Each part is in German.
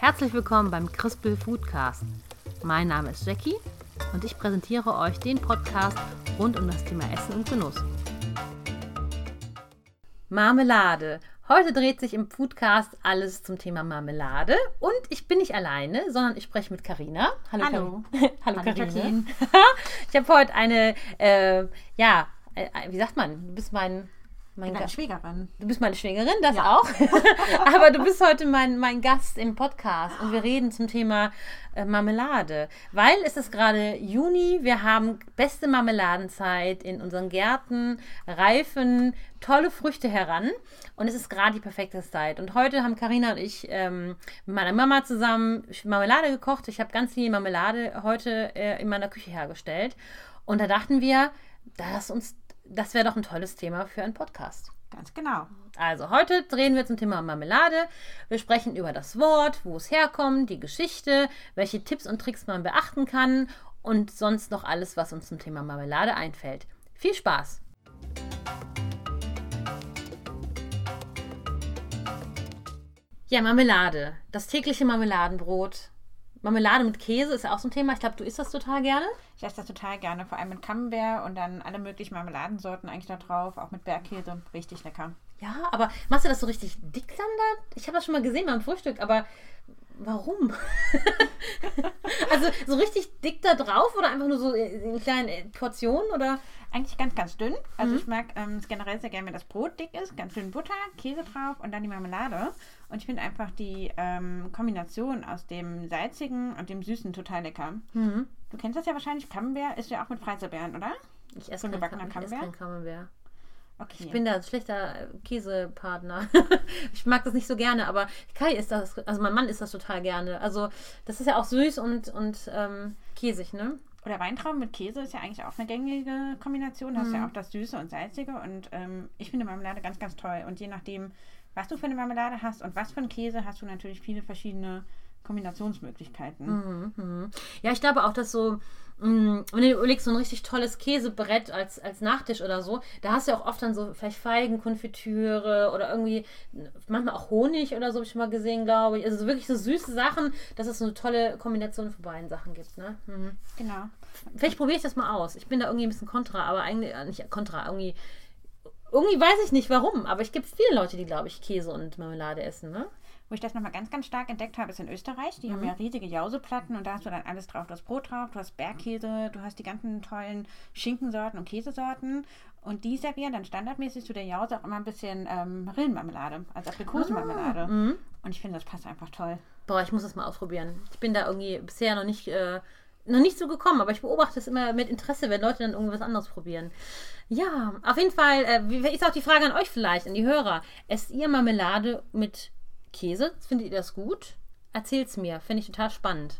Herzlich willkommen beim Crispel Foodcast. Mein Name ist Jackie und ich präsentiere euch den Podcast rund um das Thema Essen und Genuss. Marmelade. Heute dreht sich im Foodcast alles zum Thema Marmelade und ich bin nicht alleine, sondern ich spreche mit Karina. Hallo. Hallo, Hallo Karina. ich habe heute eine, äh, ja, äh, wie sagt man? Du bist mein mein Deine Schwägerin. Du bist meine Schwägerin, das ja. auch. Aber du bist heute mein, mein Gast im Podcast und wir reden zum Thema äh, Marmelade. Weil es ist gerade Juni, wir haben beste Marmeladenzeit in unseren Gärten, reifen tolle Früchte heran und es ist gerade die perfekte Zeit. Und heute haben Karina und ich ähm, mit meiner Mama zusammen Marmelade gekocht. Ich habe ganz viel Marmelade heute äh, in meiner Küche hergestellt. Und da dachten wir, dass uns das wäre doch ein tolles Thema für einen Podcast. Ganz genau. Also heute drehen wir zum Thema Marmelade. Wir sprechen über das Wort, wo es herkommt, die Geschichte, welche Tipps und Tricks man beachten kann und sonst noch alles, was uns zum Thema Marmelade einfällt. Viel Spaß! Ja, Marmelade. Das tägliche Marmeladenbrot Marmelade mit Käse ist ja auch so ein Thema. Ich glaube, du isst das total gerne. Ich esse das total gerne, vor allem mit Camembert und dann alle möglichen Marmeladensorten eigentlich da drauf, auch mit Bergkäse. Richtig lecker. Ja, aber machst du das so richtig dick dann da? Ich habe das schon mal gesehen beim Frühstück, aber warum? also so richtig dick da drauf oder einfach nur so in kleinen Portionen oder? Eigentlich ganz, ganz dünn. Also mhm. ich mag ähm, generell sehr gerne, wenn das Brot dick ist. Ganz dünn Butter, Käse drauf und dann die Marmelade. Und ich finde einfach die ähm, Kombination aus dem salzigen und dem süßen total lecker. Mhm. Du kennst das ja wahrscheinlich. Camembert ist ja auch mit Preiselbeeren, oder? Ich esse so kein, kein Camembert. Okay. Ich bin da ein schlechter Käsepartner. ich mag das nicht so gerne, aber Kai ist das, also mein Mann isst das total gerne. Also das ist ja auch süß und, und ähm, käsig, ne? Oder Weintrauben mit Käse ist ja eigentlich auch eine gängige Kombination. Du hast ja mhm. auch das Süße und Salzige. Und ähm, ich finde Marmelade ganz, ganz toll. Und je nachdem, was du für eine Marmelade hast und was für einen Käse, hast du natürlich viele verschiedene Kombinationsmöglichkeiten. Mhm, mh. Ja, ich glaube auch, dass so, mh, mm, wenn du überlegst, so ein richtig tolles Käsebrett als, als Nachtisch oder so, da hast du ja auch oft dann so vielleicht Feigenkonfitüre oder irgendwie manchmal auch Honig oder so, habe ich mal gesehen, glaube ich. Also wirklich so süße Sachen, dass es so eine tolle Kombination von beiden Sachen gibt. Ne? Mhm. Genau. Vielleicht probiere ich das mal aus. Ich bin da irgendwie ein bisschen kontra, aber eigentlich äh, nicht kontra, irgendwie. Irgendwie weiß ich nicht warum, aber es gibt viele Leute, die, glaube ich, Käse und Marmelade essen, ne? Wo ich das nochmal ganz, ganz stark entdeckt habe, ist in Österreich. Die mhm. haben ja riesige Jauseplatten und da hast du dann alles drauf. Du hast Brot drauf, du hast Bergkäse, du hast die ganzen tollen Schinkensorten und Käsesorten. Und die servieren dann standardmäßig zu der Jause auch immer ein bisschen ähm, Rillenmarmelade, also Aprikosenmarmelade. Ah, mhm. und ich finde, das passt einfach toll. Boah, ich muss das mal ausprobieren. Ich bin da irgendwie bisher noch nicht, äh, noch nicht so gekommen, aber ich beobachte es immer mit Interesse, wenn Leute dann irgendwas anderes probieren. Ja, auf jeden Fall äh, ist auch die Frage an euch vielleicht, an die Hörer. Esst ihr Marmelade mit Käse. Findet ihr das gut? Erzählt's mir. Finde ich total spannend.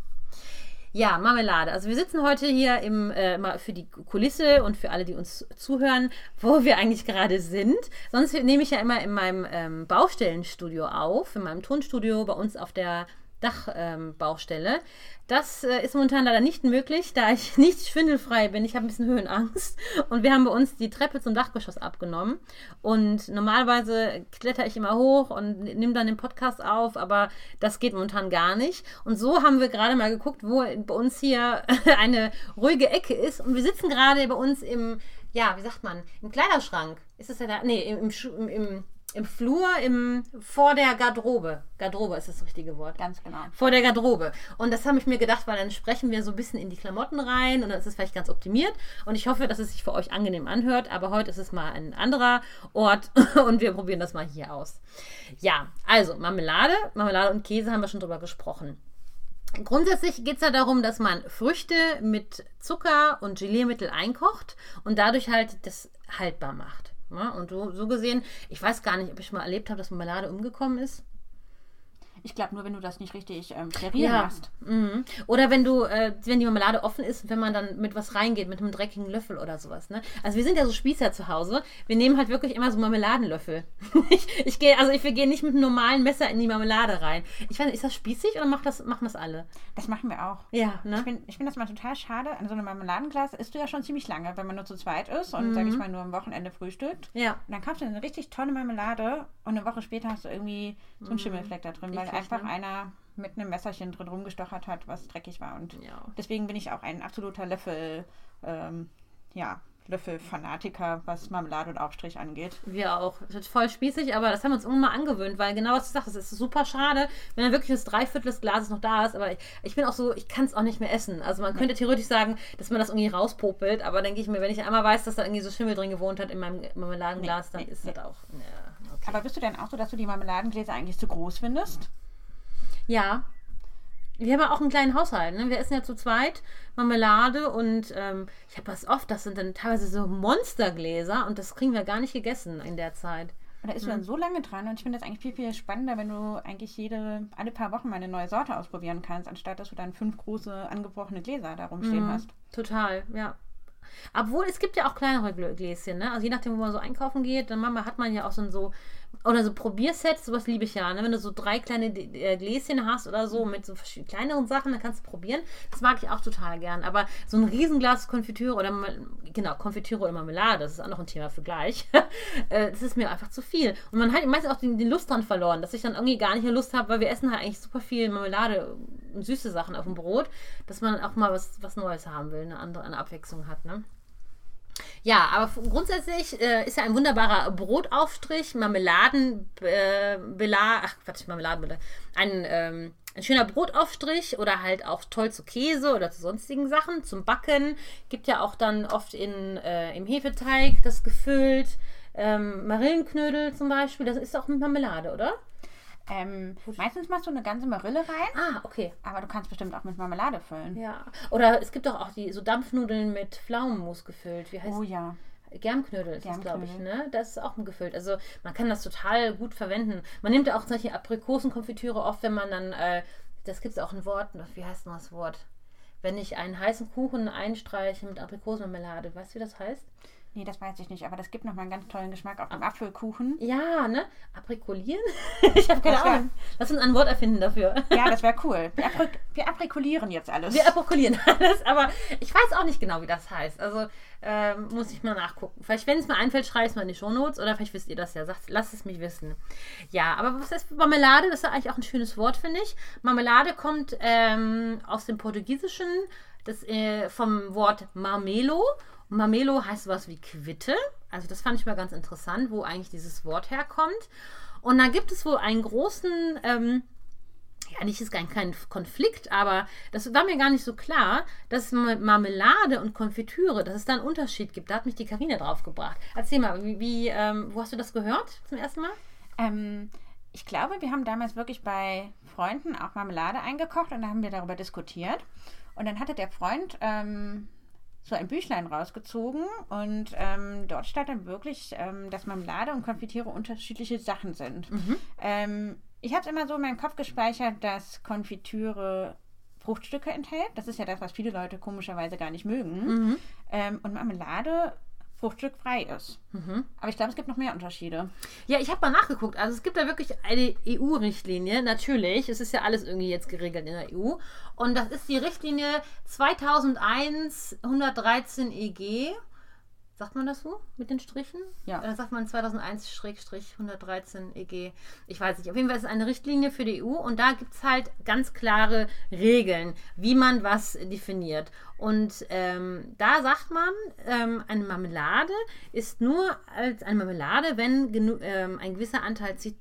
Ja, Marmelade. Also wir sitzen heute hier im, äh, für die Kulisse und für alle, die uns zuhören, wo wir eigentlich gerade sind. Sonst nehme ich ja immer in meinem ähm, Baustellenstudio auf, in meinem Tonstudio bei uns auf der Dachbaustelle. Ähm, das äh, ist momentan leider nicht möglich, da ich nicht schwindelfrei bin. Ich habe ein bisschen Höhenangst. Und wir haben bei uns die Treppe zum Dachgeschoss abgenommen. Und normalerweise kletter ich immer hoch und nehme dann den Podcast auf, aber das geht momentan gar nicht. Und so haben wir gerade mal geguckt, wo bei uns hier eine ruhige Ecke ist. Und wir sitzen gerade bei uns im, ja, wie sagt man, im Kleiderschrank. Ist das ja da? Nee, im, im, im im Flur, im, vor der Garderobe. Garderobe ist das richtige Wort. Ganz genau. Vor der Garderobe. Und das habe ich mir gedacht, weil dann sprechen wir so ein bisschen in die Klamotten rein und dann ist es vielleicht ganz optimiert. Und ich hoffe, dass es sich für euch angenehm anhört. Aber heute ist es mal ein anderer Ort und wir probieren das mal hier aus. Ja, also Marmelade. Marmelade und Käse haben wir schon drüber gesprochen. Grundsätzlich geht es ja darum, dass man Früchte mit Zucker und Geliermittel einkocht und dadurch halt das haltbar macht. Ja, und so, so gesehen, ich weiß gar nicht, ob ich mal erlebt habe, dass Marmelade umgekommen ist. Ich glaube nur, wenn du das nicht richtig ähm, klarieren ja. machst. Mhm. Oder wenn du, äh, wenn die Marmelade offen ist, wenn man dann mit was reingeht, mit einem dreckigen Löffel oder sowas. Ne? Also wir sind ja so Spießer zu Hause. Wir nehmen halt wirklich immer so Marmeladenlöffel. ich, ich gehe, also wir gehen nicht mit einem normalen Messer in die Marmelade rein. Ich weiß nicht, ist das spießig oder macht das, machen das alle? Das machen wir auch. Ja, ne? Ich finde ich find das mal total schade. An so einem Marmeladenglas isst du ja schon ziemlich lange, wenn man nur zu zweit ist und, mhm. sage ich mal, nur am Wochenende frühstückt. Ja. Und dann kaufst du eine richtig tolle Marmelade und eine Woche später hast du irgendwie so einen mhm. Schimmelfleck da drin, weil einfach ne? einer mit einem Messerchen drin rumgestochert hat, was dreckig war. Und Ja. deswegen bin ich auch ein absoluter Löffel, ähm, ja, Löffel-Fanatiker, was Marmelade und Aufstrich angeht. Wir auch. Das ist voll spießig, aber das haben wir uns irgendwann mal angewöhnt, weil genau was du sagst, es ist super schade, wenn dann wirklich das Dreiviertel des Glases noch da ist. Aber ich, ich bin auch so, ich kann es auch nicht mehr essen. Also man könnte theoretisch sagen, dass man das irgendwie rauspopelt, aber denke ich mir, wenn ich einmal weiß, dass da irgendwie so Schimmel drin gewohnt hat in meinem Marmeladenglas, dann Nee, ist nee. das auch. Ja, okay. Aber bist du denn auch so, dass du die Marmeladengläser eigentlich zu groß findest? Ja. Wir haben ja auch einen kleinen Haushalt. Ne? Wir essen ja zu zweit Marmelade und ähm, ich habe das oft, das sind dann teilweise so Monstergläser und das kriegen wir gar nicht gegessen in der Zeit. Und da ist du dann so lange dran und ich finde das eigentlich viel, viel spannender, wenn du eigentlich jede, alle paar Wochen mal eine neue Sorte ausprobieren kannst, anstatt dass du dann fünf große angebrochene Gläser da rumstehen hast. Total, ja. Obwohl, es gibt ja auch kleinere Gläschen, ne? Also je nachdem, wo man so einkaufen geht, dann hat man ja auch so ein so, oder so Probiersets, sowas liebe ich ja, ne? Wenn du so drei kleine äh, Gläschen hast oder so mit so kleineren Sachen, dann kannst du probieren. Das mag ich auch total gern. Aber so ein Riesenglas Konfitüre oder, genau, Konfitüre oder Marmelade, das ist auch noch ein Thema für gleich. Äh, das ist mir einfach zu viel. Und man hat meistens auch die, die Lust dran verloren, dass ich dann irgendwie gar nicht mehr Lust habe, weil wir essen halt eigentlich super viel Marmelade und süße Sachen auf dem Brot, dass man auch mal was, was Neues haben will, eine andere eine Abwechslung hat, ne? Ja, aber grundsätzlich äh, ist ja ein wunderbarer Brotaufstrich, Marmeladen, äh, ach Quatsch, Marmeladenbela, ein, ähm, ein schöner Brotaufstrich oder halt auch toll zu Käse oder zu sonstigen Sachen, zum Backen. Gibt ja auch dann oft in, äh, im Hefeteig das gefüllt. Ähm, Marillenknödel zum Beispiel, das ist auch mit Marmelade, oder? Ähm, meistens machst du eine ganze Marille rein, Ah, okay. aber du kannst bestimmt auch mit Marmelade füllen. Ja. Oder es gibt auch, auch die so Dampfnudeln mit Pflaumenmus gefüllt. Wie heißt Oh ja. Germknödel ist das, glaube ich, Germknödel. ne? Das ist auch gefüllt. Also man kann das total gut verwenden. Man nimmt ja auch solche Aprikosenkonfitüre oft, wenn man dann, äh, das gibt es auch ein Wort, wie heißt denn das Wort? Wenn ich einen heißen Kuchen einstreiche mit Aprikosenmarmelade, weißt du, wie das heißt? Nee, das weiß ich nicht, aber das gibt nochmal einen ganz tollen Geschmack auf dem Apfelkuchen. Ja, ne? Aprikolieren? ich habe keine Ahnung. Lass uns ein Wort erfinden dafür. Ja, das wäre cool. Wir, apri wir aprikulieren jetzt alles. Wir aprikolieren alles, aber ich weiß auch nicht genau, wie das heißt. Also ähm, muss ich mal nachgucken. Vielleicht, wenn es mir einfällt, schreibe ich es mal in die Shownotes oder vielleicht wisst ihr das ja. Sagt, lasst es mich wissen. Ja, aber was ist Marmelade? Das ist eigentlich auch ein schönes Wort, finde ich. Marmelade kommt ähm, aus dem Portugiesischen das, äh, vom Wort Marmelo. Und Marmelo heißt sowas wie Quitte. Also das fand ich mal ganz interessant, wo eigentlich dieses Wort herkommt. Und da gibt es wohl einen großen ähm, ja, nicht ist kein, kein Konflikt, aber das war mir gar nicht so klar, dass Ma- Marmelade und Konfitüre, dass es da einen Unterschied gibt. Da hat mich die Karina drauf gebracht. Erzähl mal, wie, wie ähm, wo hast du das gehört zum ersten Mal? Ähm, ich glaube, wir haben damals wirklich bei Freunden auch Marmelade eingekocht und da haben wir darüber diskutiert. Und dann hatte der Freund ähm, so ein Büchlein rausgezogen und ähm, dort stand dann wirklich, ähm, dass Marmelade und Konfitüre unterschiedliche Sachen sind. Ähm, ich habe es immer so in meinem Kopf gespeichert, dass Konfitüre Fruchtstücke enthält. Das ist ja das, was viele Leute komischerweise gar nicht mögen. Ähm, und Marmelade fruchtstückfrei ist. Aber ich glaube, es gibt noch mehr Unterschiede. Ja, ich habe mal nachgeguckt. Also es gibt da wirklich eine EU-Richtlinie, natürlich. Es ist ja alles irgendwie jetzt geregelt in der EU. Und das ist die Richtlinie 2001 113 EG. Sagt man das so mit den Strichen? Ja. Oder sagt man 2001-113 EG? E Ich weiß nicht. Auf jeden Fall ist es eine Richtlinie für die EU und da gibt es halt ganz klare Regeln, wie man was definiert. Und ähm, da sagt man, ähm, eine Marmelade ist nur als eine Marmelade, wenn ähm, ein gewisser Anteil Zit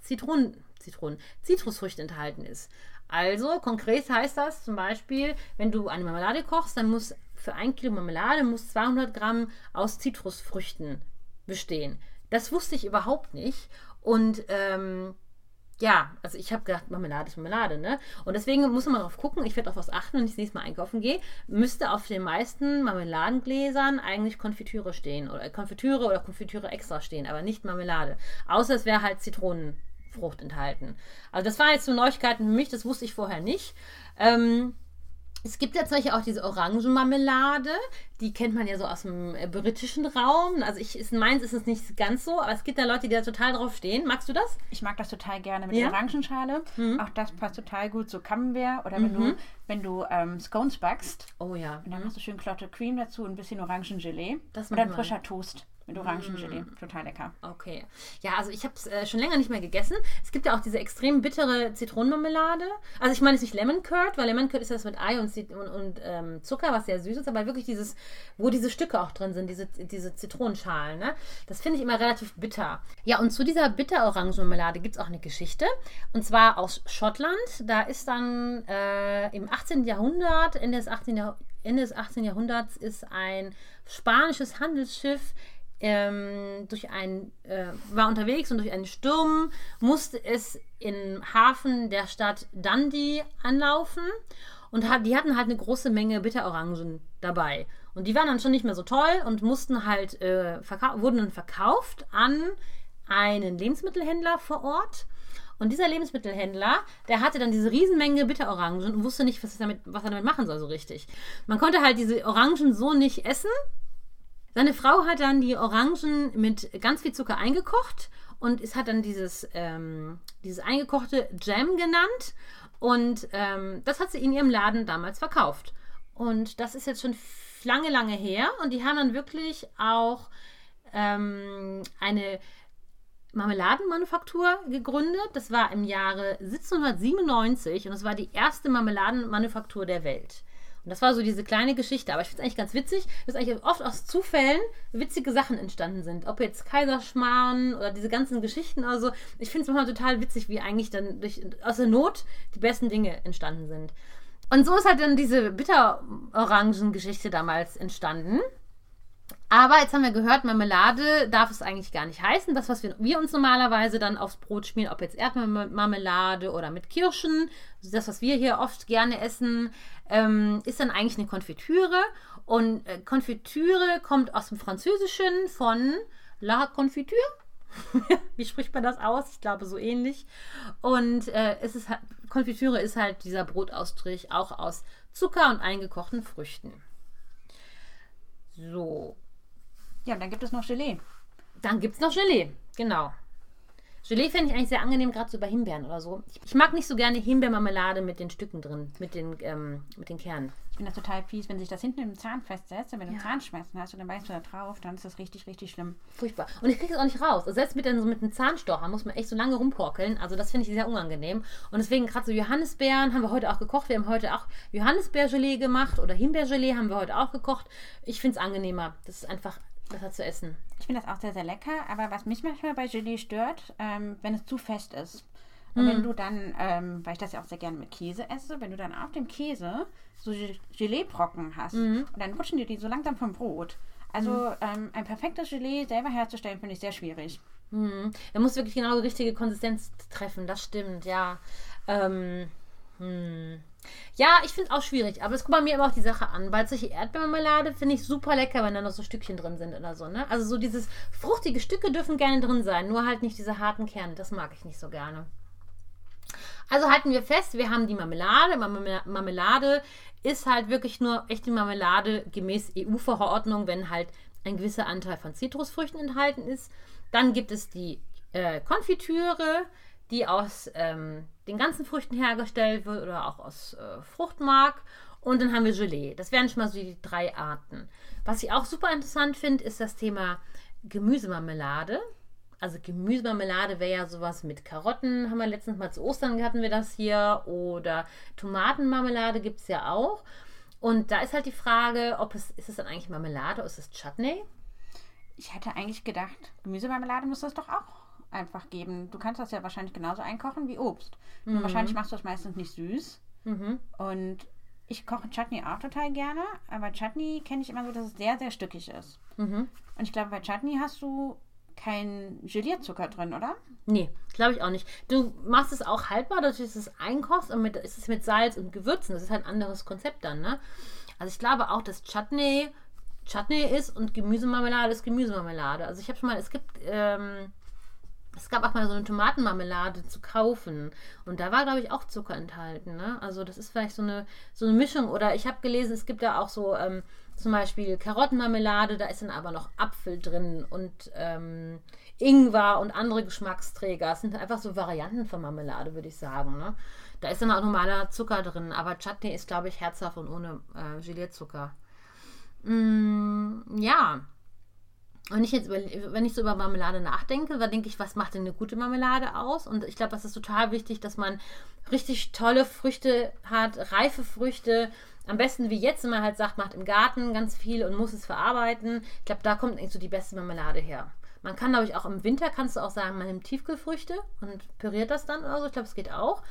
Zitronen, Zitronen, Zitrusfrüchte enthalten ist. Also konkret heißt das zum Beispiel, wenn du eine Marmelade kochst, dann muss für ein Kilo Marmelade muss 200 Gramm aus Zitrusfrüchten bestehen. Das wusste ich überhaupt nicht. Und ähm, ja, also ich habe gedacht, Marmelade ist Marmelade, ne? Und deswegen muss man darauf gucken, ich werde auf was achten, wenn ich das nächste Mal einkaufen gehe, müsste auf den meisten Marmeladengläsern eigentlich Konfitüre stehen oder Konfitüre oder Konfitüre extra stehen, aber nicht Marmelade. Außer es wäre halt Zitronenfrucht enthalten. Also das waren jetzt so Neuigkeiten für mich, das wusste ich vorher nicht. Ähm, es gibt ja zum Beispiel auch diese Orangenmarmelade, die kennt man ja so aus dem äh, britischen Raum. Also ich, ist, meins ist es nicht ganz so, aber es gibt da Leute, die da total drauf stehen. Magst du das? Ich mag das total gerne mit Ja? der Orangenschale. Auch das passt total gut zu Camembert oder wenn du, wenn du ähm, Scones backst. Oh ja. Und dann machst du schön Clotted Cream dazu und ein bisschen Orangengelee. Das machen wir. frischer Toast. Mit Orangengelee. Total lecker. Okay. Ja, also ich habe es äh, schon länger nicht mehr gegessen. Es gibt ja auch diese extrem bittere Zitronenmarmelade. Also ich meine es ist nicht Lemon Curd, weil Lemon Curd ist das mit Ei und, Zit- und, und ähm, Zucker, was sehr süß ist, aber wirklich dieses, wo diese Stücke auch drin sind, diese, diese Zitronenschalen, ne? Das finde ich immer relativ bitter. Ja, und zu dieser bitter-Orangenmarmelade gibt es auch eine Geschichte. Und zwar aus Schottland. Da ist dann äh, im 18. Jahrhundert, Ende des 18. Jahrh- Ende des 18. Jahrhunderts ist ein spanisches Handelsschiff ähm, durch ein, äh, war unterwegs und durch einen Sturm musste es im Hafen der Stadt Dundee anlaufen und hat, die hatten halt eine große Menge Bitterorangen dabei. Und die waren dann schon nicht mehr so toll und mussten halt, äh, wurden dann verkauft an einen Lebensmittelhändler vor Ort. Und dieser Lebensmittelhändler, der hatte dann diese Riesenmenge Bitterorangen und wusste nicht, was, damit, was er damit machen soll so richtig. Man konnte halt diese Orangen so nicht essen, seine Frau hat dann die Orangen mit ganz viel Zucker eingekocht und es hat dann dieses, ähm, dieses eingekochte Jam genannt. Und ähm, das hat sie in ihrem Laden damals verkauft. Und das ist jetzt schon lange, lange her. Und die haben dann wirklich auch ähm, eine Marmeladenmanufaktur gegründet. Das war im Jahre 1797 und es war die erste Marmeladenmanufaktur der Welt. Und das war so diese kleine Geschichte. Aber ich finde es eigentlich ganz witzig, dass eigentlich oft aus Zufällen witzige Sachen entstanden sind. Ob jetzt Kaiserschmarrn oder diese ganzen Geschichten oder so. Ich finde es manchmal total witzig, wie eigentlich dann durch, aus der Not die besten Dinge entstanden sind. Und so ist halt dann diese Bitterorangen-Geschichte damals entstanden. Aber jetzt haben wir gehört, Marmelade darf es eigentlich gar nicht heißen. Das, was wir, wir uns normalerweise dann aufs Brot schmieren, ob jetzt Erdmarmelade oder mit Kirschen, das, was wir hier oft gerne essen, ähm, ist dann eigentlich eine Konfitüre. Und äh, Konfitüre kommt aus dem Französischen von La Confiture. Wie spricht man das aus? Ich glaube so ähnlich. Und äh, es ist halt, Konfitüre ist halt dieser Brotaustrich auch aus Zucker und eingekochten Früchten. So, Ja, und dann gibt es noch Gelee. dann gibt es noch Gelee, genau. Gelee fände ich eigentlich sehr angenehm, gerade so bei Himbeeren oder so. Ich, ich mag nicht so gerne Himbeermarmelade mit den Stücken drin, mit den, ähm, mit den Kernen. Ich finde das total fies, wenn sich das hinten im Zahn festsetzt und wenn du Ja. Zahnschmerzen hast und dann beißt du da drauf, dann ist das richtig, richtig schlimm. Furchtbar. Und ich kriege es auch nicht raus. Also selbst mit, den, so mit einem Zahnstocher muss man echt so lange rumporkeln. Also das finde ich sehr unangenehm. Und deswegen gerade so Johannisbeeren haben wir heute auch gekocht. Wir haben heute auch Johannisbeergelee gemacht oder Himbeergelee haben wir heute auch gekocht. Ich finde es angenehmer. Das ist einfach besser zu essen. Ich finde das auch sehr, sehr lecker, aber was mich manchmal bei Gelee stört, ähm, wenn es zu fest ist. Und wenn du dann, ähm, weil ich das ja auch sehr gerne mit Käse esse, wenn du dann auf dem Käse so Ge- Geleebrocken hast und dann rutschen dir die so langsam vom Brot. Also ähm, ein perfektes Gelee selber herzustellen, finde ich sehr schwierig. Mhm. Er muss wirklich genau die richtige Konsistenz treffen, das stimmt, ja. Ähm, hm. Ja, ich finde es auch schwierig, aber es kommt bei mir immer auch die Sache an, weil solche Erdbeermarmelade finde ich super lecker, wenn da noch so Stückchen drin sind oder so, ne? Also so dieses fruchtige Stücke dürfen gerne drin sein, nur halt nicht diese harten Kerne, das mag ich nicht so gerne. Also halten wir fest, wir haben die Marmelade. Marmel- Marmelade ist halt wirklich nur echte Marmelade gemäß EU-Verordnung, wenn halt ein gewisser Anteil von Zitrusfrüchten enthalten ist. Dann gibt es die äh, Konfitüre, die aus ähm, den ganzen Früchten hergestellt wird oder auch aus äh, Fruchtmark. Und dann haben wir Gelee. Das wären schon mal so die drei Arten. Was ich auch super interessant finde, ist das Thema Gemüsemarmelade. Also Gemüsemarmelade wäre ja sowas mit Karotten, haben wir letztens mal zu Ostern hatten wir das hier. Oder Tomatenmarmelade gibt es ja auch. Und da ist halt die Frage, ob es, ist es dann eigentlich Marmelade oder ist es Chutney? Ich hätte eigentlich gedacht, Gemüsemarmelade müsste es doch auch einfach geben. Du kannst das ja wahrscheinlich genauso einkochen wie Obst. Nur wahrscheinlich machst du das meistens nicht süß. Mhm. Und ich koche Chutney auch total gerne, aber Chutney kenne ich immer so, dass es sehr, sehr stückig ist. Mhm. Und ich glaube, bei Chutney hast du keinen Gelierzucker drin, oder? Nee, glaube ich auch nicht. Du machst es auch haltbar, dass es einkochst und mit, ist es mit Salz und Gewürzen. Das ist halt ein anderes Konzept dann, ne? Also ich glaube auch, dass Chutney Chutney ist und Gemüsemarmelade ist Gemüsemarmelade. Also ich habe schon mal, es gibt, ähm, es gab auch mal so eine Tomatenmarmelade zu kaufen und da war, glaube ich, auch Zucker enthalten. Ne? Also das ist vielleicht so eine, so eine Mischung. Oder ich habe gelesen, es gibt da auch so ähm, zum Beispiel Karottenmarmelade, da ist dann aber noch Apfel drin und ähm, Ingwer und andere Geschmacksträger. Das sind einfach so Varianten von Marmelade, würde ich sagen. Ne? Da ist dann auch normaler Zucker drin, aber Chutney ist, glaube ich, herzhaft und ohne äh, Gelierzucker. Mm, ja. Und ich jetzt, über, wenn ich so über Marmelade nachdenke, dann denke ich, was macht denn eine gute Marmelade aus? Und ich glaube, das ist total wichtig, dass man richtig tolle Früchte hat, reife Früchte. Am besten wie jetzt, wenn man halt sagt, macht im Garten ganz viel und muss es verarbeiten. Ich glaube, da kommt eigentlich so die beste Marmelade her. Man kann, glaube ich, auch im Winter, kannst du auch sagen, man nimmt Tiefkühlfrüchte und püriert das dann oder so. Ich glaube, es geht auch.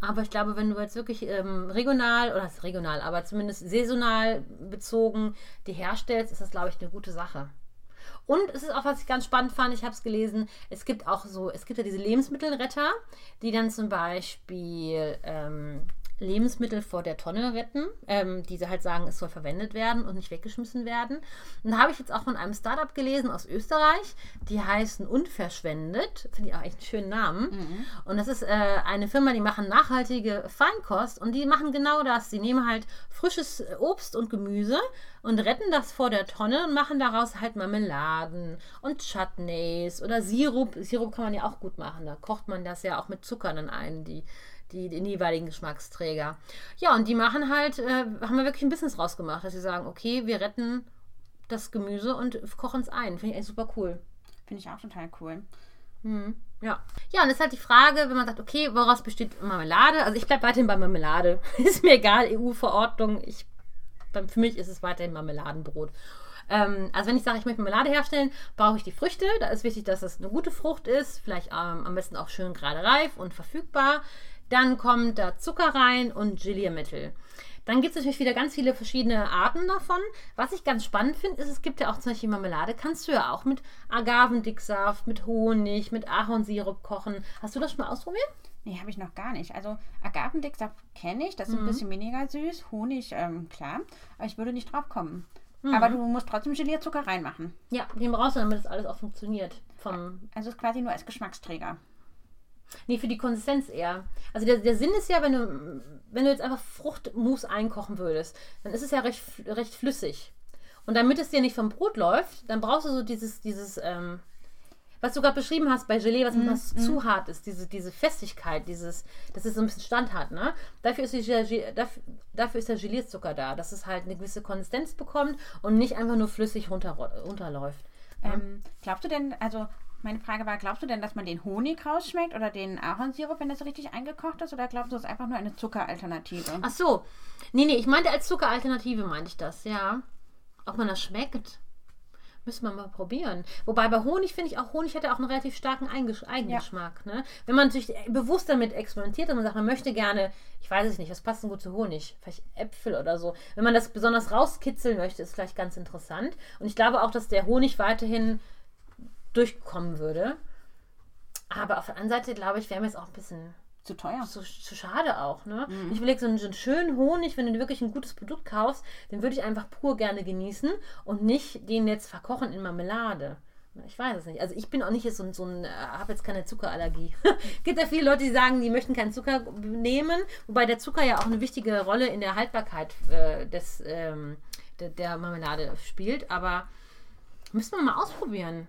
Aber ich glaube, wenn du jetzt wirklich ähm, regional, oder regional, aber zumindest saisonal bezogen die herstellst, ist das, glaube ich, eine gute Sache. Und es ist auch, was ich ganz spannend fand, ich habe es gelesen, es gibt auch so, es gibt ja diese Lebensmittelretter, die dann zum Beispiel ähm, Lebensmittel vor der Tonne retten, ähm, die sie halt sagen, es soll verwendet werden und nicht weggeschmissen werden. Und da habe ich jetzt auch von einem Startup gelesen aus Österreich, die heißen Unverschwendet. Finde ich auch echt einen schönen Namen. Mhm. Und das ist äh, eine Firma, die machen nachhaltige Feinkost und die machen genau das. Sie nehmen halt frisches Obst und Gemüse und retten das vor der Tonne und machen daraus halt Marmeladen und Chutneys oder Sirup. Sirup kann man ja auch gut machen. Da kocht man das ja auch mit Zucker dann ein, die die, den jeweiligen Geschmacksträger. Ja, und die machen halt, äh, haben wir wirklich ein Business rausgemacht, dass sie sagen, okay, wir retten das Gemüse und kochen es ein. Finde ich echt super cool. Finde ich auch total cool. Mhm. Ja. Ja, und es ist halt die Frage, wenn man sagt, okay, woraus besteht Marmelade? Also ich bleibe weiterhin bei Marmelade. ist mir egal, EU-Verordnung. für mich ist es weiterhin Marmeladenbrot. Ähm, also wenn ich sage, ich möchte Marmelade herstellen, brauche ich die Früchte. Da ist wichtig, dass das eine gute Frucht ist. Vielleicht ähm, am besten auch schön gerade reif und verfügbar. Dann kommt da Zucker rein und Geliermittel. Dann gibt es natürlich wieder ganz viele verschiedene Arten davon. Was ich ganz spannend finde, ist, es gibt ja auch zum Beispiel Marmelade, kannst du ja auch mit Agavendicksaft, mit Honig, mit Ahornsirup kochen. Hast du das schon mal ausprobiert? Nee, habe ich noch gar nicht. Also Agavendicksaft kenne ich, das ist mhm. ein bisschen weniger süß. Honig, ähm, klar, aber ich würde nicht drauf kommen. Mhm. Aber du musst trotzdem Gelierzucker reinmachen. Ja, den brauchst du, damit das alles auch funktioniert. Vom also ist quasi nur als Geschmacksträger. Nee, für die Konsistenz eher. Also der, der Sinn ist ja, wenn du, wenn du jetzt einfach Fruchtmus einkochen würdest, dann ist es ja recht, recht flüssig. Und damit es dir nicht vom Brot läuft, dann brauchst du so dieses, dieses, ähm, was du gerade beschrieben hast bei Gelee, was, mm, mm. zu hart ist, diese, diese Festigkeit, dieses, dass es so ein bisschen Stand hat, ne? Dafür ist, die, dafür, dafür ist der Gelierzucker da, dass es halt eine gewisse Konsistenz bekommt und nicht einfach nur flüssig runter, runterläuft. Ähm, glaubst du denn, also meine Frage war, glaubst du denn, dass man den Honig rausschmeckt oder den Ahornsirup, wenn das richtig eingekocht ist? Oder glaubst du, es ist einfach nur eine Zuckeralternative? Ach so. Nee, nee, ich meinte als Zuckeralternative, meinte ich das, ja. Ob man das schmeckt, müssen wir mal probieren. Wobei bei Honig finde ich auch, Honig hätte auch einen relativ starken Eigengeschmack. Ja. Ne? Wenn man natürlich bewusst damit experimentiert und man sagt, man möchte gerne, ich weiß es nicht, was passt denn gut zu Honig? Vielleicht Äpfel oder so. Wenn man das besonders rauskitzeln möchte, ist vielleicht ganz interessant. Und ich glaube auch, dass der Honig weiterhin durchkommen würde. Aber auf der anderen Seite, glaube ich, wäre mir jetzt auch ein bisschen zu teuer. Zu, zu schade auch, ne? Mhm. Ich überlege, so einen, so einen schönen Honig, wenn du wirklich ein gutes Produkt kaufst, den würde ich einfach pur gerne genießen und nicht den jetzt verkochen in Marmelade. Ich weiß es nicht. Also ich bin auch nicht jetzt so ein, so ein äh, habe jetzt keine Zuckerallergie. Gibt ja viele Leute, die sagen, die möchten keinen Zucker nehmen, wobei der Zucker ja auch eine wichtige Rolle in der Haltbarkeit äh, des, ähm, der, der Marmelade spielt. Aber müssen wir mal ausprobieren.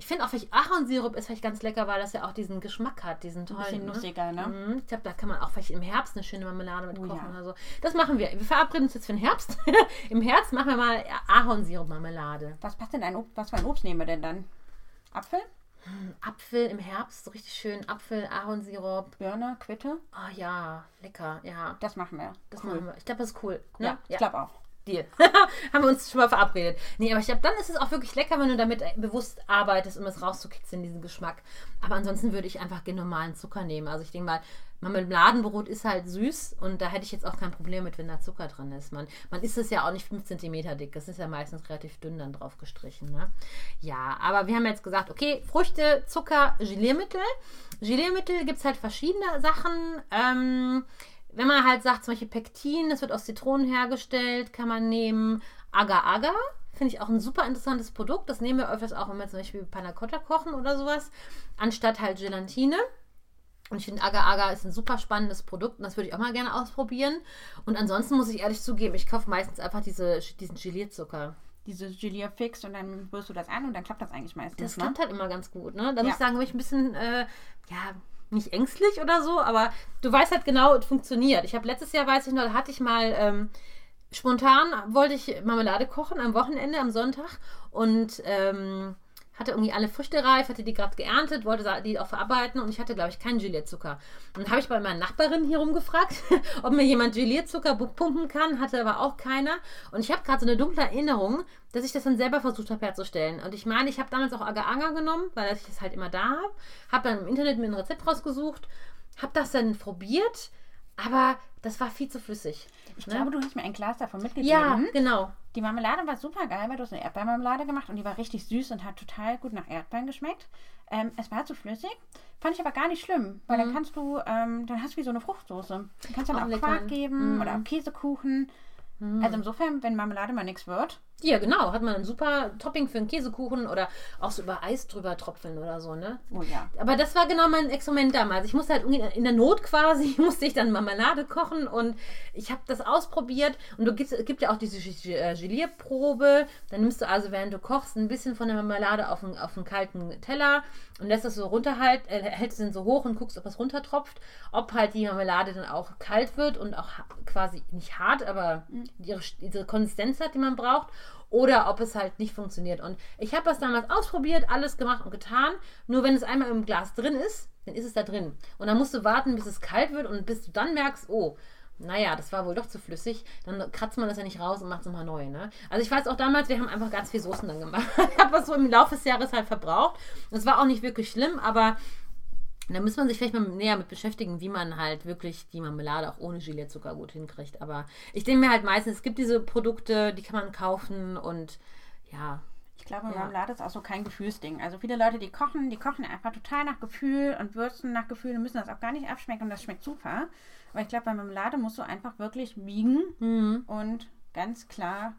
Ich finde auch vielleicht Ahornsirup ist vielleicht ganz lecker, weil das ja auch diesen Geschmack hat, diesen tollen. Ein bisschen ne? nussiger, ne? Mhm. Ich glaube, da kann man auch vielleicht im Herbst eine schöne Marmelade mit oh, kochen ja. oder so. Das machen wir. Wir verabreden uns jetzt für den Herbst. Im Herbst machen wir mal Ahornsirup-Marmelade. Was passt denn ein Obst, was für ein Obst nehmen wir denn dann? Apfel? Hm, Apfel im Herbst, so richtig schön. Apfel, Ahornsirup. Birne, Quitte? Ah oh, ja, lecker, ja. Das machen wir. Das cool. machen wir. Ich glaube, das ist cool. Ne? Ja, ich glaube auch. Deal. Haben wir uns schon mal verabredet. Nee, aber ich glaube, dann ist es auch wirklich lecker, wenn du damit bewusst arbeitest, um es rauszukitzeln, diesen Geschmack. Aber ansonsten würde ich einfach den normalen Zucker nehmen. Also ich denke mal, Marmeladenbrot ist halt süß und da hätte ich jetzt auch kein Problem mit, wenn da Zucker drin ist. Man, man isst es ja auch nicht 5 cm dick. Das ist ja meistens relativ dünn dann drauf gestrichen. Ne? Ja, aber wir haben jetzt gesagt, okay, Früchte, Zucker, Geliermittel. Geliermittel gibt es halt verschiedene Sachen. Ähm, wenn man halt sagt, zum Beispiel Pektin, das wird aus Zitronen hergestellt, kann man nehmen Agar-Agar. Finde ich auch ein super interessantes Produkt. Das nehmen wir öfters auch, wenn wir zum Beispiel Panna Cotta kochen oder sowas, anstatt halt Gelatine. Und ich finde, Agar-Agar ist ein super spannendes Produkt und das würde ich auch mal gerne ausprobieren. Und ansonsten muss ich ehrlich zugeben, ich kaufe meistens einfach diese, diesen Gelierzucker diese Gelee fix und dann rührst du das an und dann klappt das eigentlich meistens. Das ne? klappt halt immer ganz gut, ne? Da ja. muss ich sagen, bin ich ein bisschen, äh, ja, nicht ängstlich oder so, aber du weißt halt genau, es funktioniert. Ich habe letztes Jahr, weiß ich noch, hatte ich mal ähm, spontan, wollte ich Marmelade kochen am Wochenende, am Sonntag und ähm, hatte irgendwie alle Früchte reif, hatte die gerade geerntet, wollte die auch verarbeiten und ich hatte, glaube ich, keinen Gelierzucker. Und habe ich bei meiner Nachbarin hier rumgefragt, ob mir jemand Gelierzucker pumpen kann, hatte aber auch keiner. Und ich habe gerade so eine dunkle Erinnerung, dass ich das dann selber versucht habe herzustellen. Und ich meine, ich habe damals auch Agar-Agar genommen, weil ich das halt immer da habe. Habe dann im Internet mir ein Rezept rausgesucht, habe das dann probiert, aber das war viel zu flüssig. Ich ne? glaube, du hast mir ein Glas davon mitgegeben. Ja, genau. Die Marmelade war super geil, weil du hast eine Erdbeermarmelade gemacht und die war richtig süß und hat total gut nach Erdbeeren geschmeckt. Ähm, es war zu flüssig, fand ich aber gar nicht schlimm, weil mhm. dann kannst du, ähm, dann hast du wie so eine Fruchtsoße. Dann kannst du dann auch, auch Quark geben mhm. oder auch Käsekuchen. Mhm. Also insofern, wenn Marmelade mal nichts wird, ja, genau. Hat man ein super Topping für einen Käsekuchen oder auch so über Eis drüber tropfeln oder so, ne? Oh ja. Aber das war genau mein Experiment damals. Ich musste halt in der Not quasi, musste ich dann Marmelade kochen und ich habe das ausprobiert und du gibst, gibt ja auch diese äh, Gelierprobe. Dann nimmst du also, während du kochst, ein bisschen von der Marmelade auf einen, auf einen kalten Teller und lässt das so runterhalten, äh, hältst es so hoch und guckst, ob es runtertropft, ob halt die Marmelade dann auch kalt wird und auch quasi nicht hart, aber mhm. ihre, diese Konsistenz hat, die man braucht oder ob es halt nicht funktioniert. Und ich habe das damals ausprobiert, alles gemacht und getan. Nur wenn es einmal im Glas drin ist, dann ist es da drin. Und dann musst du warten, bis es kalt wird und bis du dann merkst, oh, naja, das war wohl doch zu flüssig, dann kratzt man das ja nicht raus und macht es nochmal neu. Ne? Also ich weiß auch damals, wir haben einfach ganz viel Soßen dann gemacht. ich habe das so im Laufe des Jahres halt verbraucht. Das war auch nicht wirklich schlimm, aber und da muss man sich vielleicht mal näher mit beschäftigen, wie man halt wirklich die Marmelade auch ohne Gelee-Zucker gut hinkriegt. Aber ich denke mir halt meistens, es gibt diese Produkte, die kann man kaufen und ja. Ich glaube, ja. Marmelade ist auch so kein Gefühlsding. Also viele Leute, die kochen, die kochen einfach total nach Gefühl und würzen nach Gefühl und müssen das auch gar nicht abschmecken und das schmeckt super. Aber ich glaube, bei Marmelade musst du einfach wirklich wiegen mhm. und ganz klar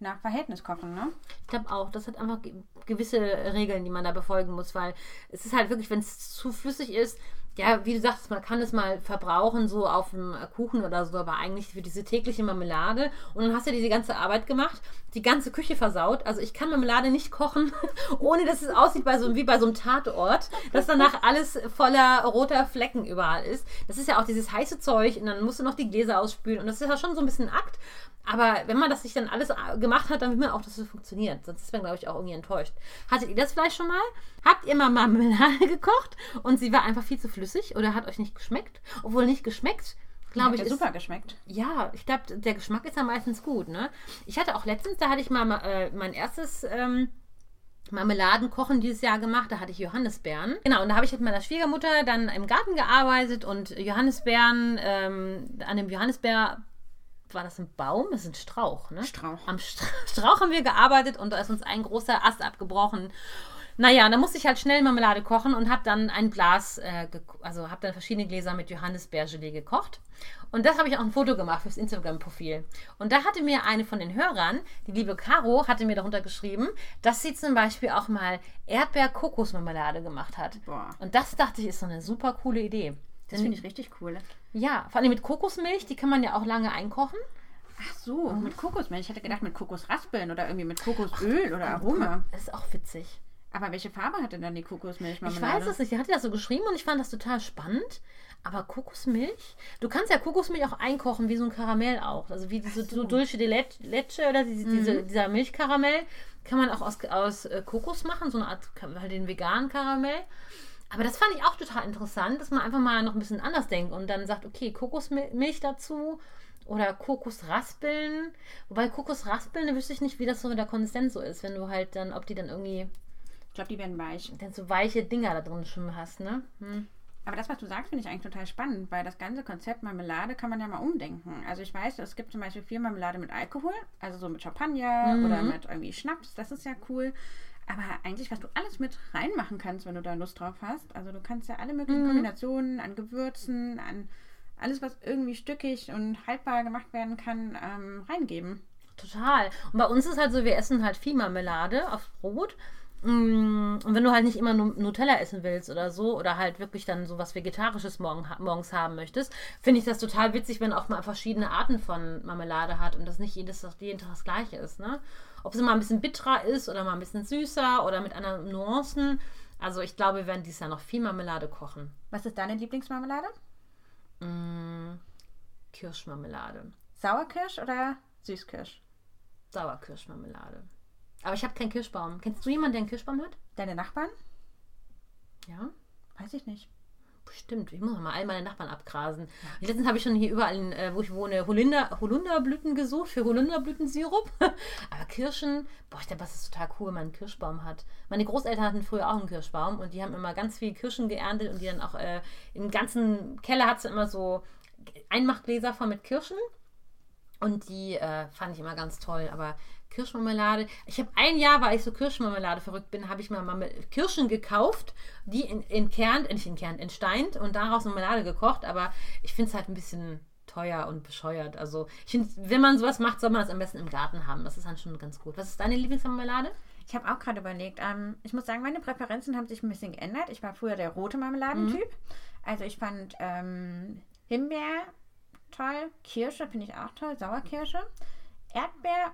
nach Verhältnis kochen, ne? Ich glaube auch, das hat einfach gewisse Regeln, die man da befolgen muss, weil es ist halt wirklich, wenn es zu flüssig ist, ja, wie du sagst, man kann es mal verbrauchen, so auf dem Kuchen oder so, aber eigentlich für diese tägliche Marmelade. Und dann hast du diese ganze Arbeit gemacht, die ganze Küche versaut. Also ich kann Marmelade nicht kochen, ohne dass es aussieht bei so, wie bei so einem Tatort, dass danach alles voller roter Flecken überall ist. Das ist ja auch dieses heiße Zeug und dann musst du noch die Gläser ausspülen und das ist ja schon so ein bisschen Akt. Aber wenn man das sich dann alles gemacht hat, dann will man auch, dass es funktioniert. Sonst ist man, glaube ich, auch irgendwie enttäuscht. Hattet ihr das vielleicht schon mal? Habt ihr mal Marmelade gekocht und sie war einfach viel zu flüssig oder hat euch nicht geschmeckt? Obwohl nicht geschmeckt, glaube ich. Ist, super geschmeckt. Ja, ich glaube, der Geschmack ist ja meistens gut. Ne? Ich hatte auch letztens, da hatte ich mal äh, mein erstes. Ähm, Marmeladenkochen dieses Jahr gemacht. Da hatte ich Johannisbeeren. Genau, und da habe ich mit meiner Schwiegermutter dann im Garten gearbeitet und Johannisbeeren, ähm, an dem Johannisbeer war das ein Baum? Das ist ein Strauch, ne? Strauch. Am Strauch haben wir gearbeitet und da ist uns ein großer Ast abgebrochen. Naja, dann musste ich halt schnell Marmelade kochen und habe dann ein Glas, äh, also habe dann verschiedene Gläser mit Johannisbeergelee gekocht. Und das habe ich auch ein Foto gemacht fürs Instagram-Profil. Und da hatte mir eine von den Hörern, die liebe Caro, hatte mir darunter geschrieben, dass sie zum Beispiel auch mal Erdbeer-Kokosmarmelade gemacht hat. Boah. Und das dachte ich, ist so eine super coole Idee. Das finde ich richtig cool. Ja, vor allem mit Kokosmilch, die kann man ja auch lange einkochen. Ach so, mhm. mit Kokosmilch. Ich hätte gedacht mit Kokosraspeln oder irgendwie mit Kokosöl oder Aroma. Das ist auch witzig. Aber welche Farbe hatte dann die Kokosmilch? Ich weiß es nicht. Sie hatte das so geschrieben und ich fand das total spannend. Aber Kokosmilch? Du kannst ja Kokosmilch auch einkochen, wie so ein Karamell auch. Also wie diese so. so Dulce de Leche oder diese, mhm. diese, dieser Milchkaramell kann man auch aus, aus äh, Kokos machen, so eine Art, halt den veganen Karamell. Aber das fand ich auch total interessant, dass man einfach mal noch ein bisschen anders denkt und dann sagt, okay, Kokosmilch dazu oder Kokosraspeln. Wobei Kokosraspeln, da wüsste ich nicht, wie das so mit der Konsistenz so ist, wenn du halt dann, ob die dann irgendwie. Ich glaube, die werden weich. Dann so weiche Dinger da drin schon hast, ne? Hm. Aber das, was du sagst, finde ich eigentlich total spannend, weil das ganze Konzept Marmelade kann man ja mal umdenken. Also ich weiß, es gibt zum Beispiel viel Marmelade mit Alkohol, also so mit Champagner mhm. oder mit irgendwie Schnaps, das ist ja cool. Aber eigentlich, was du alles mit reinmachen kannst, wenn du da Lust drauf hast. Also du kannst ja alle möglichen mhm. Kombinationen an Gewürzen, an alles, was irgendwie stückig und haltbar gemacht werden kann, ähm, reingeben. Total. Und bei uns ist halt so, wir essen halt viel Marmelade aufs Brot. Mm, und wenn du halt nicht immer Nutella essen willst oder so, oder halt wirklich dann so was Vegetarisches morgen, morgens haben möchtest, finde ich das total witzig, wenn auch mal verschiedene Arten von Marmelade hat und das nicht jedes, jeden Tag das gleiche ist. Ne? Ob es mal ein bisschen bitterer ist oder mal ein bisschen süßer oder mit anderen Nuancen. Also ich glaube, wir werden dieses Jahr noch viel Marmelade kochen. Was ist deine Lieblingsmarmelade? Mm, Kirschmarmelade. Sauerkirsch oder Süßkirsch? Sauerkirschmarmelade. Aber ich habe keinen Kirschbaum. Kennst du jemanden, der einen Kirschbaum hat? Deine Nachbarn? Ja. Weiß ich nicht. Stimmt, ich muss mal all meine Nachbarn abgrasen. Letztens habe ich schon hier überall, äh, wo ich wohne, Holunder, Holunderblüten gesucht für Holunderblütensirup. Aber Kirschen, boah, ich glaube, das ist total cool, wenn man einen Kirschbaum hat. Meine Großeltern hatten früher auch einen Kirschbaum und die haben immer ganz viel Kirschen geerntet und die dann auch äh, im ganzen Keller hat es immer so Einmachgläser voll mit Kirschen. Und die äh, fand ich immer ganz toll. Aber Kirschmarmelade. Ich habe ein Jahr, weil ich so Kirschmarmelade verrückt bin, habe ich mal Marmel Kirschen gekauft, die in, in Kern, äh, nicht in Kern, entsteint und daraus Marmelade gekocht. Aber ich finde es halt ein bisschen teuer und bescheuert. Also ich finde, wenn man sowas macht, soll man das am besten im Garten haben. Das ist dann schon ganz gut. Was ist deine Lieblingsmarmelade? Ich habe auch gerade überlegt. Ähm, ich muss sagen, meine Präferenzen haben sich ein bisschen geändert. Ich war früher der rote Marmeladentyp. Mhm. Also ich fand ähm, Himbeer toll, Kirsche finde ich auch toll, Sauerkirsche. Erdbeer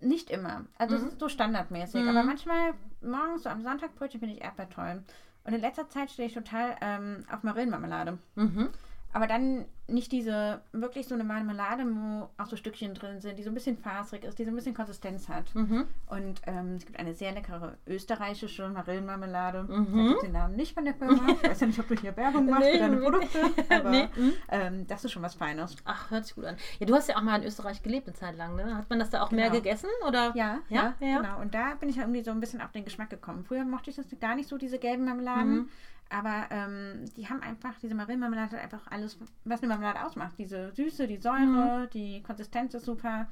nicht immer. Also es Mhm. ist so standardmäßig. Mhm. Aber manchmal morgens, so am Sonntagbrötchen, finde ich Erdbeer toll. Und in letzter Zeit stehe ich total ähm, auf Marillenmarmelade. Mhm. Aber dann nicht diese, wirklich so eine Marmelade, wo auch so Stückchen drin sind, die so ein bisschen fasrig ist, die so ein bisschen Konsistenz hat. Mhm. Und ähm, es gibt eine sehr leckere österreichische Marillenmarmelade. Mhm. Ich den Namen nicht von der Firma. Ich weiß ja nicht, ob du hier Werbung machst Nee, für deine. Produkte. Aber Nee. Mhm. ähm, das ist schon was Feines. Ach, hört sich gut an. Ja, du hast ja auch mal in Österreich gelebt eine Zeit lang, ne? Hat man das da auch mehr Genau. gegessen? Oder? Ja, Ja, ja, ja. genau. Und da bin ich ja irgendwie so ein bisschen auf den Geschmack gekommen. Früher mochte ich das gar nicht so, diese gelben Marmeladen. Mhm. Aber ähm, die haben einfach, diese Marillenmarmelade hat einfach alles, was eine Marmelade ausmacht. Diese Süße, die Säure, Mhm. die Konsistenz ist super.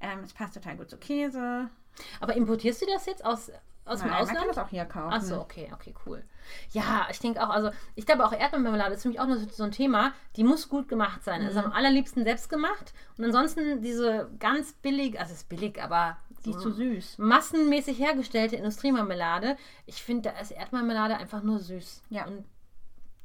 Ähm, es passt total gut zu Käse. Aber importierst du das jetzt aus, aus dem Nein, man Ausland? kann das auch hier kaufen. Ach so, okay, okay, cool. Ja, ich denke auch, also ich glaube auch Erdbeermarmelade ist für mich auch noch so- ein Thema, die muss gut gemacht sein. Also Mhm. am allerliebsten selbst gemacht. Und ansonsten diese ganz billig, also es ist billig, aber Die ist zu süß. massenmäßig hergestellte Industriemarmelade, ich finde, da ist Erdbeermarmelade einfach nur süß. Ja. Und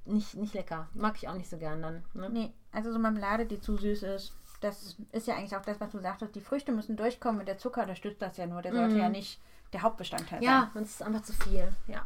nicht, nicht lecker. Mag ich auch nicht so gern dann. Ne? Nee, also so Marmelade, die zu süß ist. Das ist ja eigentlich auch das, was du sagtest. Die Früchte müssen durchkommen und der Zucker unterstützt das ja nur. Der sollte ja nicht der Hauptbestandteil Mhm. Ja, das ist einfach zu viel. Ja.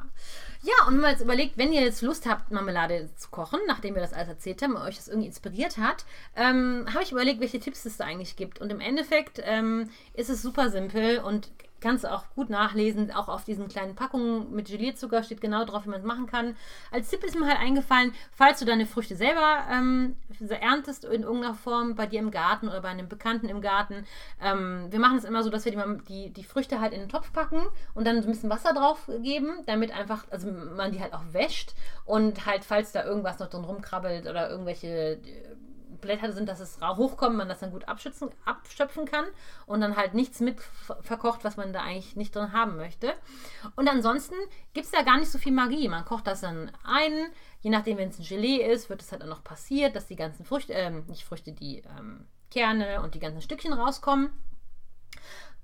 Ja, und wenn man jetzt überlegt, wenn ihr jetzt Lust habt, Marmelade zu kochen, nachdem wir das alles erzählt haben und euch das irgendwie inspiriert hat, ähm, habe ich überlegt, welche Tipps es da eigentlich gibt. Und im Endeffekt ähm, ist es super simpel und kannst du auch gut nachlesen. Auch auf diesen kleinen Packungen mit Gelierzucker steht genau drauf, wie man es machen kann. Als Tipp ist mir halt eingefallen, falls du deine Früchte selber ähm, erntest in irgendeiner Form bei dir im Garten oder bei einem Bekannten im Garten. Ähm, wir machen es immer so, dass wir die, die, die Früchte halt in den Topf packen und dann ein bisschen Wasser drauf geben, damit einfach, also man die halt auch wäscht und halt, falls da irgendwas noch drin rumkrabbelt oder irgendwelche Blätter sind, dass es hochkommt, man das dann gut abschützen, abschöpfen kann und dann halt nichts mit ver- verkocht, was man da eigentlich nicht drin haben möchte. Und ansonsten gibt es da gar nicht so viel Magie. Man kocht das dann ein, je nachdem, wenn es ein Gelee ist, wird es halt auch noch passiert, dass die ganzen Früchte, ähm, nicht Früchte, die ähm, Kerne und die ganzen Stückchen rauskommen.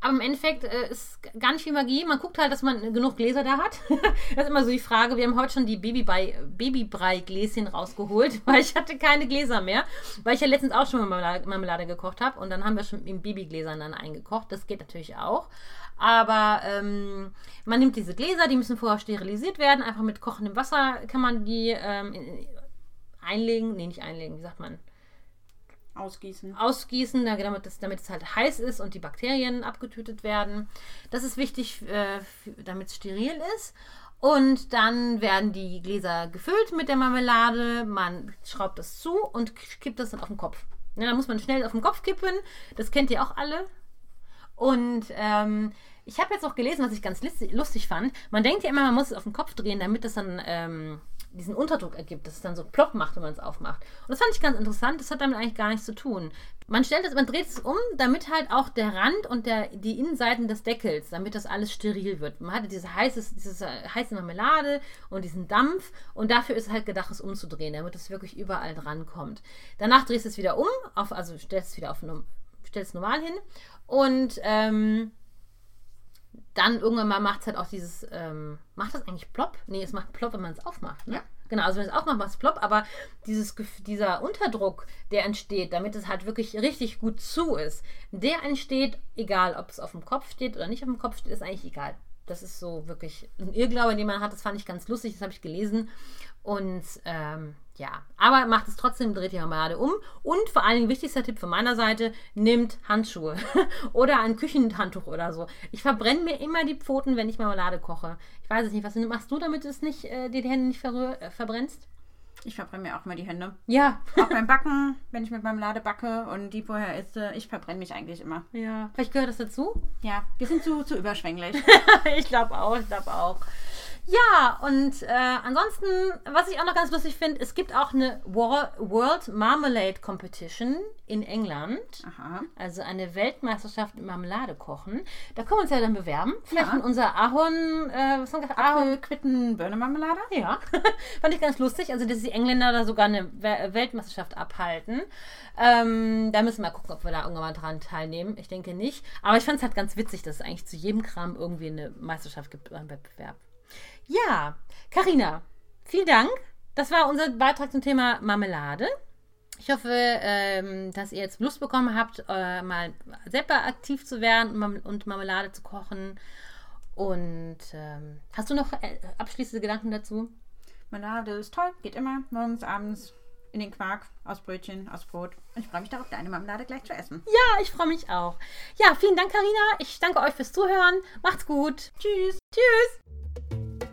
Aber im Endeffekt äh, ist gar nicht viel Magie. Man guckt halt, dass man genug Gläser da hat. das ist immer so die Frage. Wir haben heute schon die Babybrei- Babybrei-Gläschen rausgeholt, weil ich hatte keine Gläser mehr. Weil ich ja letztens auch schon Marmelade, Marmelade gekocht habe. Und dann haben wir schon in Babygläsern dann eingekocht. Das geht natürlich auch. Aber ähm, man nimmt diese Gläser, die müssen vorher sterilisiert werden. Einfach mit kochendem Wasser kann man die ähm, in, in, einlegen. Nee, nicht einlegen, wie sagt man? Ausgießen. ausgießen, da- damit es, damit es halt heiß ist und die Bakterien abgetötet werden. Das ist wichtig, äh, damit es steril ist. Und dann werden die Gläser gefüllt mit der Marmelade. Man schraubt das zu und kippt das dann auf den Kopf. Ja, dann muss man schnell auf den Kopf kippen. Das kennt ihr auch alle. Und ähm, ich habe jetzt noch gelesen, was ich ganz lustig, lustig fand. Man denkt ja immer, man muss es auf den Kopf drehen, damit das dann ähm, diesen Unterdruck ergibt, dass es dann so plopp macht, wenn man es aufmacht. Und das fand ich ganz interessant. Das hat damit eigentlich gar nichts zu tun. Man stellt es, man dreht es um, damit halt auch der Rand und der, die Innenseiten des Deckels, damit das alles steril wird. Man hatte diese heiße, diese heiße Marmelade und diesen Dampf und dafür ist halt gedacht, es umzudrehen, damit es wirklich überall dran kommt. Danach drehst du es wieder um, auf, also stellst es wieder auf stellst es normal hin und ähm, dann irgendwann mal macht es halt auch dieses, ähm, macht das eigentlich plopp? Nee, es macht plopp, wenn man es aufmacht. Ne? Ja. Genau, also wenn es aufmacht, macht es plopp, aber dieses, dieser Unterdruck, der entsteht, damit es halt wirklich richtig gut zu ist, der entsteht, egal ob es auf dem Kopf steht oder nicht auf dem Kopf steht, ist eigentlich egal. Das ist so wirklich ein Irrglaube, den man hat. Das fand ich ganz lustig, das habe ich gelesen. Und ähm, ja, aber macht es trotzdem, dreht die Marmelade um. Und vor allen Dingen, wichtigster Tipp von meiner Seite, nehmt Handschuhe oder ein Küchenhandtuch oder so. Ich verbrenne mir immer die Pfoten, wenn ich Marmelade koche. Ich weiß es nicht, was machst du, damit du es nicht, äh, dir die Hände nicht verrühr, äh, verbrennst? Ich verbrenne mir auch immer die Hände. Ja. Auch beim Backen, wenn ich mit Marmelade backe und die vorher esse, ich verbrenne mich eigentlich immer. Ja. Vielleicht gehört das dazu? Ja, wir sind zu, zu überschwänglich. ich glaube auch, ich glaube auch. Ja, und äh, ansonsten, was ich auch noch ganz lustig finde, es gibt auch eine World Marmalade Competition in England. Aha. Also eine Weltmeisterschaft im Marmelade kochen. Da können wir uns ja dann bewerben. Vielleicht Ja. mit unserer Ahorn, äh, was haben wir gesagt? Ahorn. Quitten, Birnemarmelade. Ja, fand ich ganz lustig. Also, dass die Engländer da sogar eine We- Weltmeisterschaft abhalten. Ähm, da müssen wir mal gucken, ob wir da irgendwann mal dran teilnehmen. Ich denke nicht. Aber ich fand es halt ganz witzig, dass es eigentlich zu jedem Kram irgendwie eine Meisterschaft gibt beim Wettbewerb. Ja, Karina, vielen Dank. Das war unser Beitrag zum Thema Marmelade. Ich hoffe, ähm, dass ihr jetzt Lust bekommen habt, äh, mal selber aktiv zu werden und Marmelade zu kochen. Und ähm, hast du noch äh, abschließende Gedanken dazu? Marmelade ist toll, geht immer. Morgens, abends in den Quark, aus Brötchen, aus Brot. Und ich freue mich darauf, deine Marmelade gleich zu essen. Ja, ich freue mich auch. Ja, vielen Dank, Karina. Ich danke euch fürs Zuhören. Macht's gut. Tschüss. Tschüss.